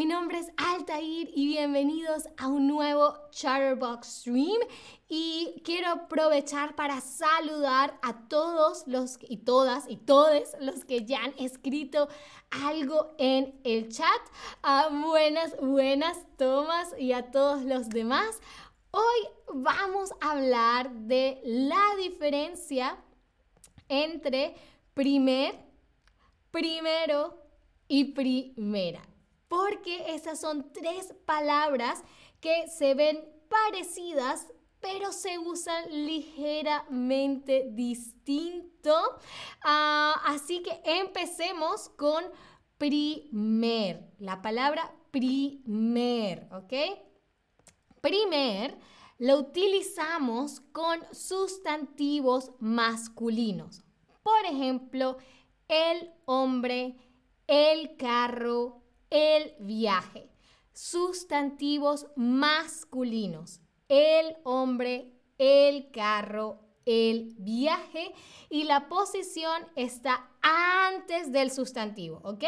Mi nombre es Altair y bienvenidos a un nuevo Chatterbox Stream. Y quiero aprovechar para saludar a todos los y todas y todos los que ya han escrito algo en el chat. A buenas, buenas tomas y a todos los demás. Hoy vamos a hablar de la diferencia entre primer, primero y primera. Porque esas son tres palabras que se ven parecidas, pero se usan ligeramente distinto. Ah, así que empecemos con primer. La palabra primer, ¿ok? Primer lo utilizamos con sustantivos masculinos. Por ejemplo, el hombre, el carro, el viaje. Sustantivos masculinos. El hombre, el carro, el viaje. Y la posición está antes del sustantivo, ¿ok?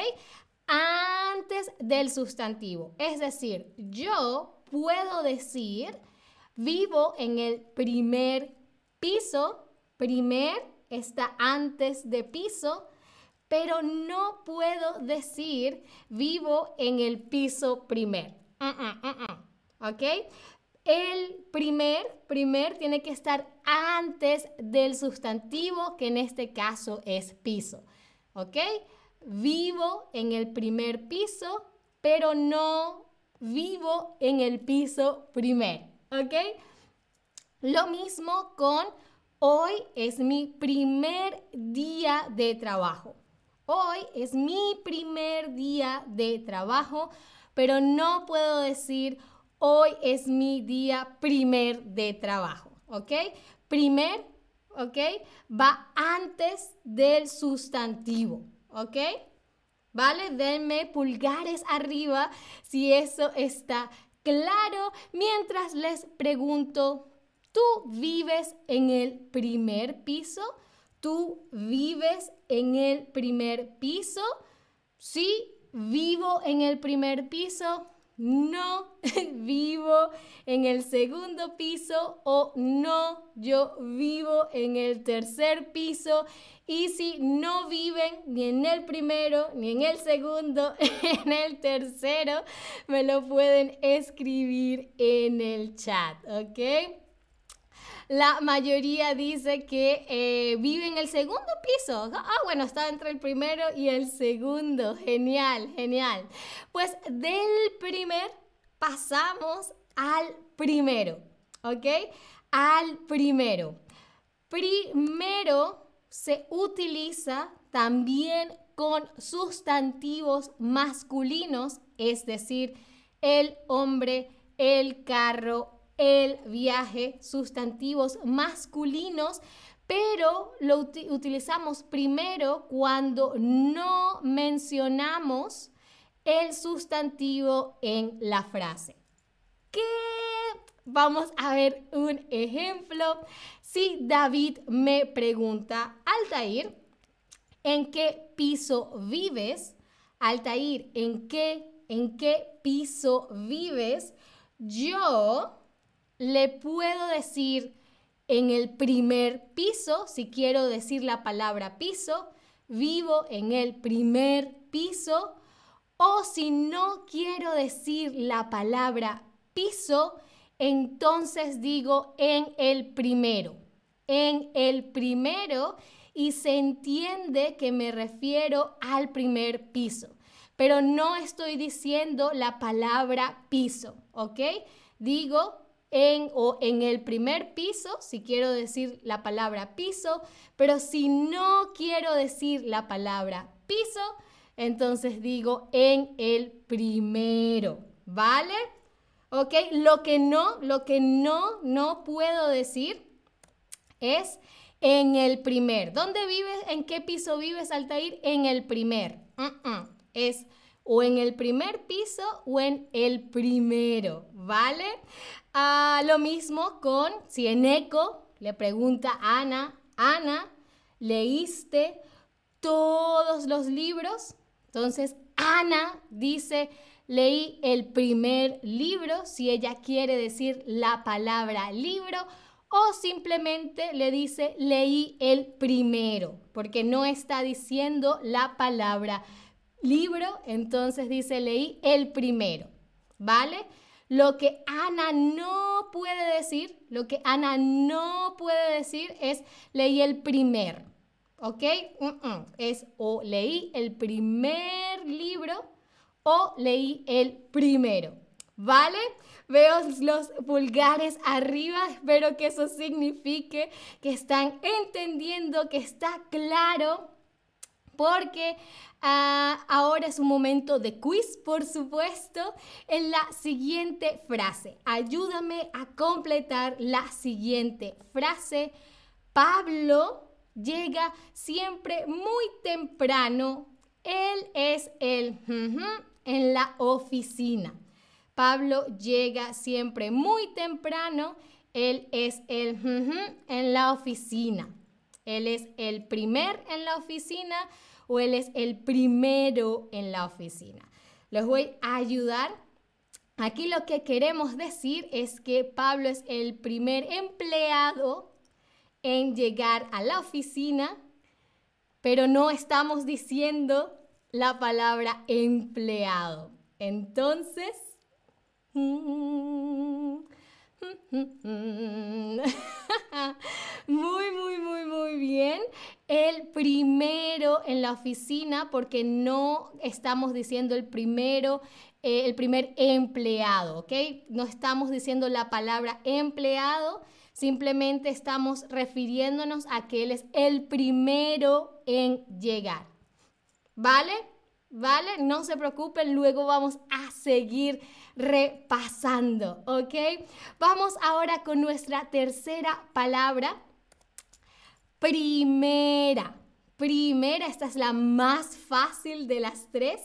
Antes del sustantivo. Es decir, yo puedo decir, vivo en el primer piso. Primer está antes de piso pero no puedo decir vivo en el piso primer. ¿Ok? El primer, primer tiene que estar antes del sustantivo, que en este caso es piso. ¿Ok? Vivo en el primer piso, pero no vivo en el piso primer. ¿Ok? Lo mismo con hoy es mi primer día de trabajo. Hoy es mi primer día de trabajo, pero no puedo decir hoy es mi día primer de trabajo, ¿ok? Primer, ¿ok? Va antes del sustantivo, ¿ok? ¿Vale? Denme pulgares arriba si eso está claro mientras les pregunto, ¿tú vives en el primer piso? ¿Tú vives en el primer piso? Sí, vivo en el primer piso. No, vivo en el segundo piso o no, yo vivo en el tercer piso. Y si no viven ni en el primero, ni en el segundo, en el tercero, me lo pueden escribir en el chat, ¿ok? La mayoría dice que eh, vive en el segundo piso. Ah, bueno, está entre el primero y el segundo. Genial, genial. Pues del primer pasamos al primero, ¿ok? Al primero. Primero se utiliza también con sustantivos masculinos, es decir, el hombre, el carro, el viaje, sustantivos masculinos, pero lo utilizamos primero cuando no mencionamos el sustantivo en la frase. ¿Qué? Vamos a ver un ejemplo. Si David me pregunta, Altair, ¿en qué piso vives? Altair, ¿en qué, en qué piso vives? Yo le puedo decir en el primer piso, si quiero decir la palabra piso, vivo en el primer piso, o si no quiero decir la palabra piso, entonces digo en el primero, en el primero y se entiende que me refiero al primer piso, pero no estoy diciendo la palabra piso, ¿ok? Digo en o en el primer piso, si quiero decir la palabra piso, pero si no quiero decir la palabra piso, entonces digo en el primero, ¿vale? ¿Ok? Lo que no, lo que no, no puedo decir es en el primer. ¿Dónde vives? ¿En qué piso vives, Altair? En el primer. Es o en el primer piso o en el primero, ¿vale? Ah, lo mismo con si en eco le pregunta a Ana, Ana, ¿leíste todos los libros? Entonces Ana dice, leí el primer libro, si ella quiere decir la palabra libro, o simplemente le dice leí el primero, porque no está diciendo la palabra libro, entonces dice leí el primero, ¿vale? Lo que Ana no puede decir, lo que Ana no puede decir es leí el primer, ¿ok? Es o leí el primer libro o leí el primero, ¿vale? Veo los pulgares arriba, espero que eso signifique que están entendiendo, que está claro, porque ah, ahora es un momento de quiz, por supuesto, en la siguiente frase. Ayúdame a completar la siguiente frase. Pablo llega siempre muy temprano. Él es el en la oficina. Pablo llega siempre muy temprano. Él es el en la oficina. Él es el primer en la oficina o él es el primero en la oficina. Les voy a ayudar. Aquí lo que queremos decir es que Pablo es el primer empleado en llegar a la oficina, pero no estamos diciendo la palabra empleado. Entonces, muy, muy, muy, muy bien. El primero la oficina, porque no estamos diciendo el primero, eh, el primer empleado, ¿ok? No estamos diciendo la palabra empleado, simplemente estamos refiriéndonos a que él es el primero en llegar. ¿Vale? ¿Vale? No se preocupen, luego vamos a seguir repasando, ¿ok? Vamos ahora con nuestra tercera palabra. Primera. Primera, esta es la más fácil de las tres,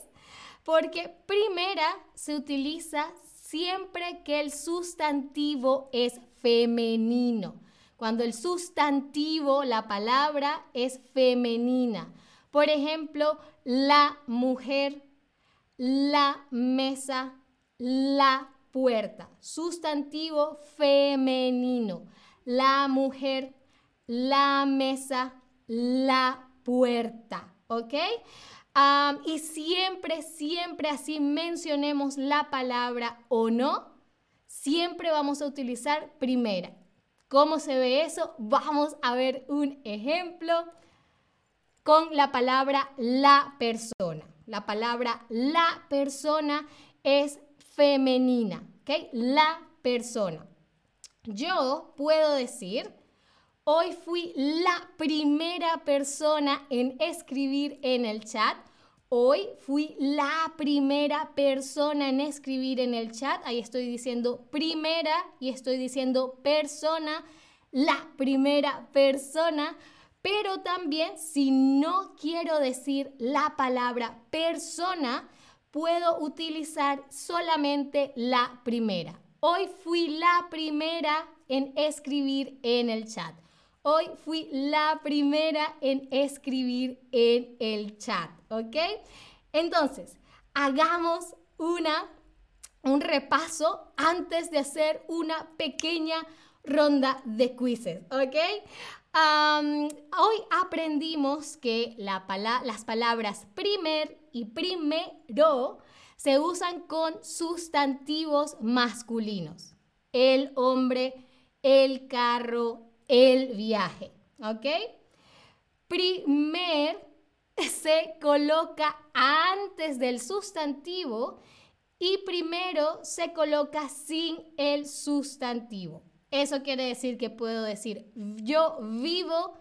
porque primera se utiliza siempre que el sustantivo es femenino. Cuando el sustantivo, la palabra es femenina. Por ejemplo, la mujer, la mesa, la puerta. Sustantivo femenino. La mujer, la mesa, la puerta. ¿Ok? y siempre, siempre así mencionemos la palabra o no, siempre vamos a utilizar primera. ¿Cómo se ve eso? Vamos a ver un ejemplo con la palabra la persona. La palabra la persona es femenina, ¿ok? La persona. Yo puedo decir, hoy fui la primera persona en escribir en el chat. Hoy fui la primera persona en escribir en el chat. Ahí estoy diciendo primera y estoy diciendo persona, la primera persona pero también si no quiero decir la palabra persona, puedo utilizar solamente la primera. Hoy fui la primera en escribir en el chat. Hoy fui la primera en escribir en el chat, ¿ok? Entonces, hagamos una, un repaso antes de hacer una pequeña ronda de quizzes, ¿ok? hoy aprendimos que las palabras primer y primero se usan con sustantivos masculinos. El hombre, el carro, el viaje. ¿Ok? Primer se coloca antes del sustantivo y primero se coloca sin el sustantivo. Eso quiere decir que puedo decir yo vivo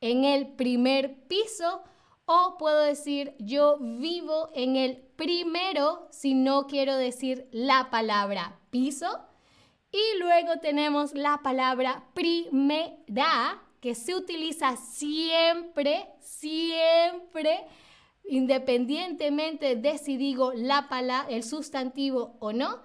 en el primer piso o puedo decir yo vivo en el primero si no quiero decir la palabra piso. Y luego tenemos la palabra primera que se utiliza siempre, siempre, independientemente de si digo la palabra, el sustantivo o no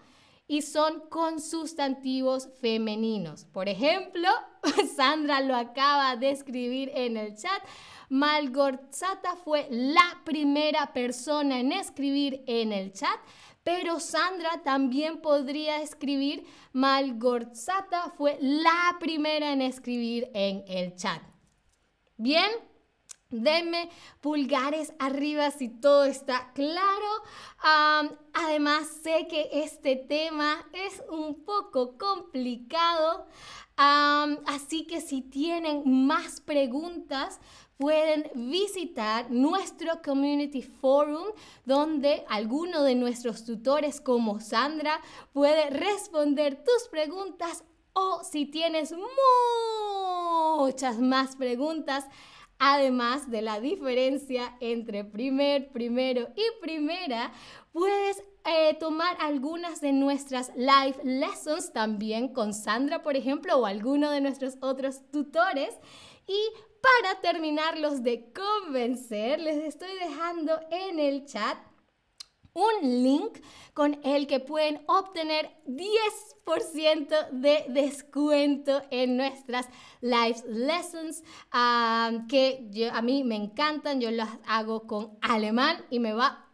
y son con sustantivos femeninos. Por ejemplo, Sandra lo acaba de escribir en el chat. Malgorzata fue la primera persona en escribir en el chat, pero Sandra también podría escribir Malgorzata fue la primera en escribir en el chat. Bien, denme pulgares arriba si todo está claro. además, sé que este tema es un poco complicado, así que si tienen más preguntas, pueden visitar nuestro Community Forum donde alguno de nuestros tutores como Sandra puede responder tus preguntas o si tienes muchas más preguntas, además de la diferencia entre primer, primero y primera, puedes eh, tomar algunas de nuestras live lessons también con Sandra, por ejemplo, o alguno de nuestros otros tutores. Y para terminarlos de convencer, les estoy dejando en el chat un link con el que pueden obtener 10% de descuento en nuestras live lessons que a mí me encantan, yo las hago con alemán y me va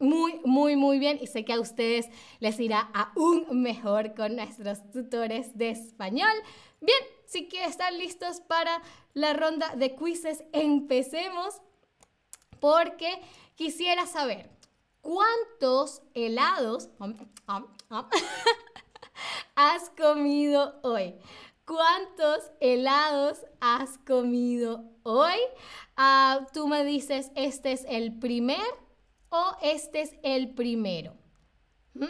muy, muy, muy bien y sé que a ustedes les irá aún mejor con nuestros tutores de español. Bien, si que están listos para la ronda de quizzes, empecemos porque quisiera saber cuántos helados has comido hoy. ¿Cuántos helados has comido hoy? Ah, tú me dices, este es el primer o este es el primero. ¿Mm?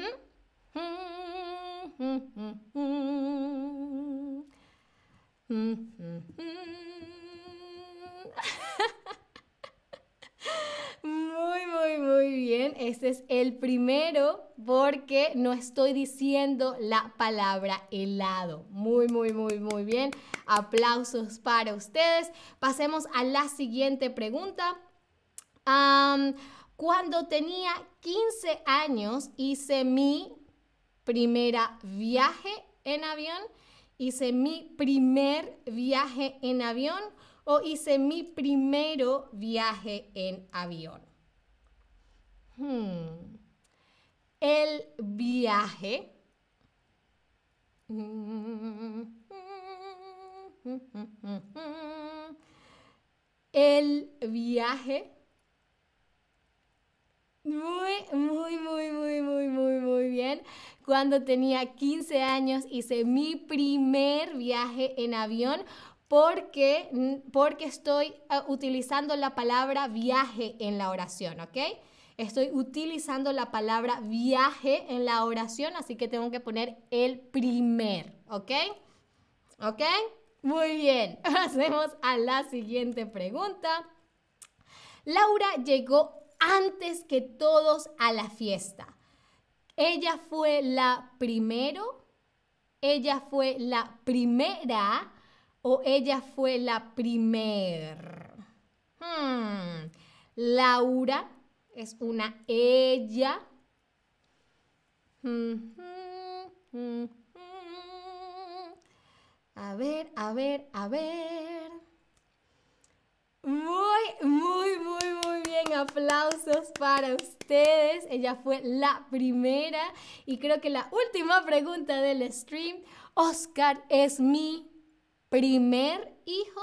Muy, muy, muy bien. Este es el primero porque no estoy diciendo la palabra helado. Muy, muy, muy, muy bien. Aplausos para ustedes. Pasemos a la siguiente pregunta. cuando tenía 15 años hice mi primera viaje en avión hice mi primer viaje en avión o hice mi primero viaje en avión. Hmm. El viaje. El viaje. Muy, muy, muy, muy, muy, muy, muy bien. Cuando tenía 15 años hice mi primer viaje en avión porque, porque estoy ah, utilizando la palabra viaje en la oración, ¿ok? Estoy utilizando la palabra viaje en la oración, así que tengo que poner el primer, ¿ok? ¿Ok? Muy bien, hacemos a la siguiente pregunta. Laura llegó antes que todos a la fiesta. Ella fue la primero, ella fue la primera o ella fue la primer. Hmm. Laura es una ella. A ver, a ver, a ver. Muy, muy, muy, muy bien. Aplausos para ustedes. Ella fue la primera. Y creo que la última pregunta del stream. Oscar, ¿es mi primer hijo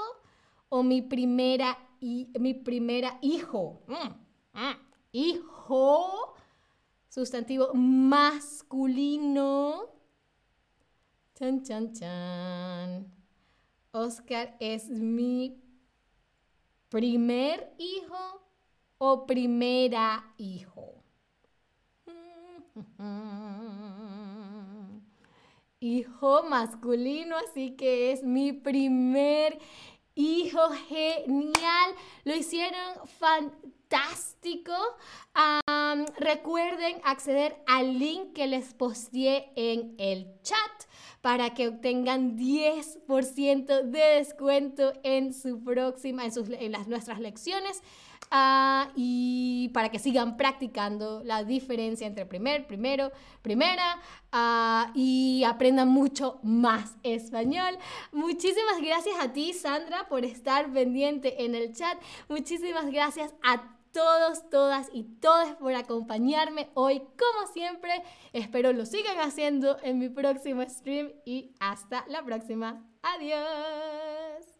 o mi primera, mi primera hijo? Mm, mm. Hijo, sustantivo masculino. Chan, chan, chan. Oscar es mi primer hijo o primera hijo. Hijo masculino, así que es mi primer hijo genial. Lo hicieron fantástico. Recuerden acceder al link que les posteé en el chat para que obtengan 10% de descuento en su próxima, en, las, nuestras lecciones. Uh, y para que sigan practicando la diferencia entre primer, primero, primera uh, y aprendan mucho más español. Muchísimas gracias a ti, Sandra, por estar pendiente en el chat. Muchísimas gracias a todos, todas y todos por acompañarme hoy, como siempre. Espero lo sigan haciendo en mi próximo stream y hasta la próxima. Adiós.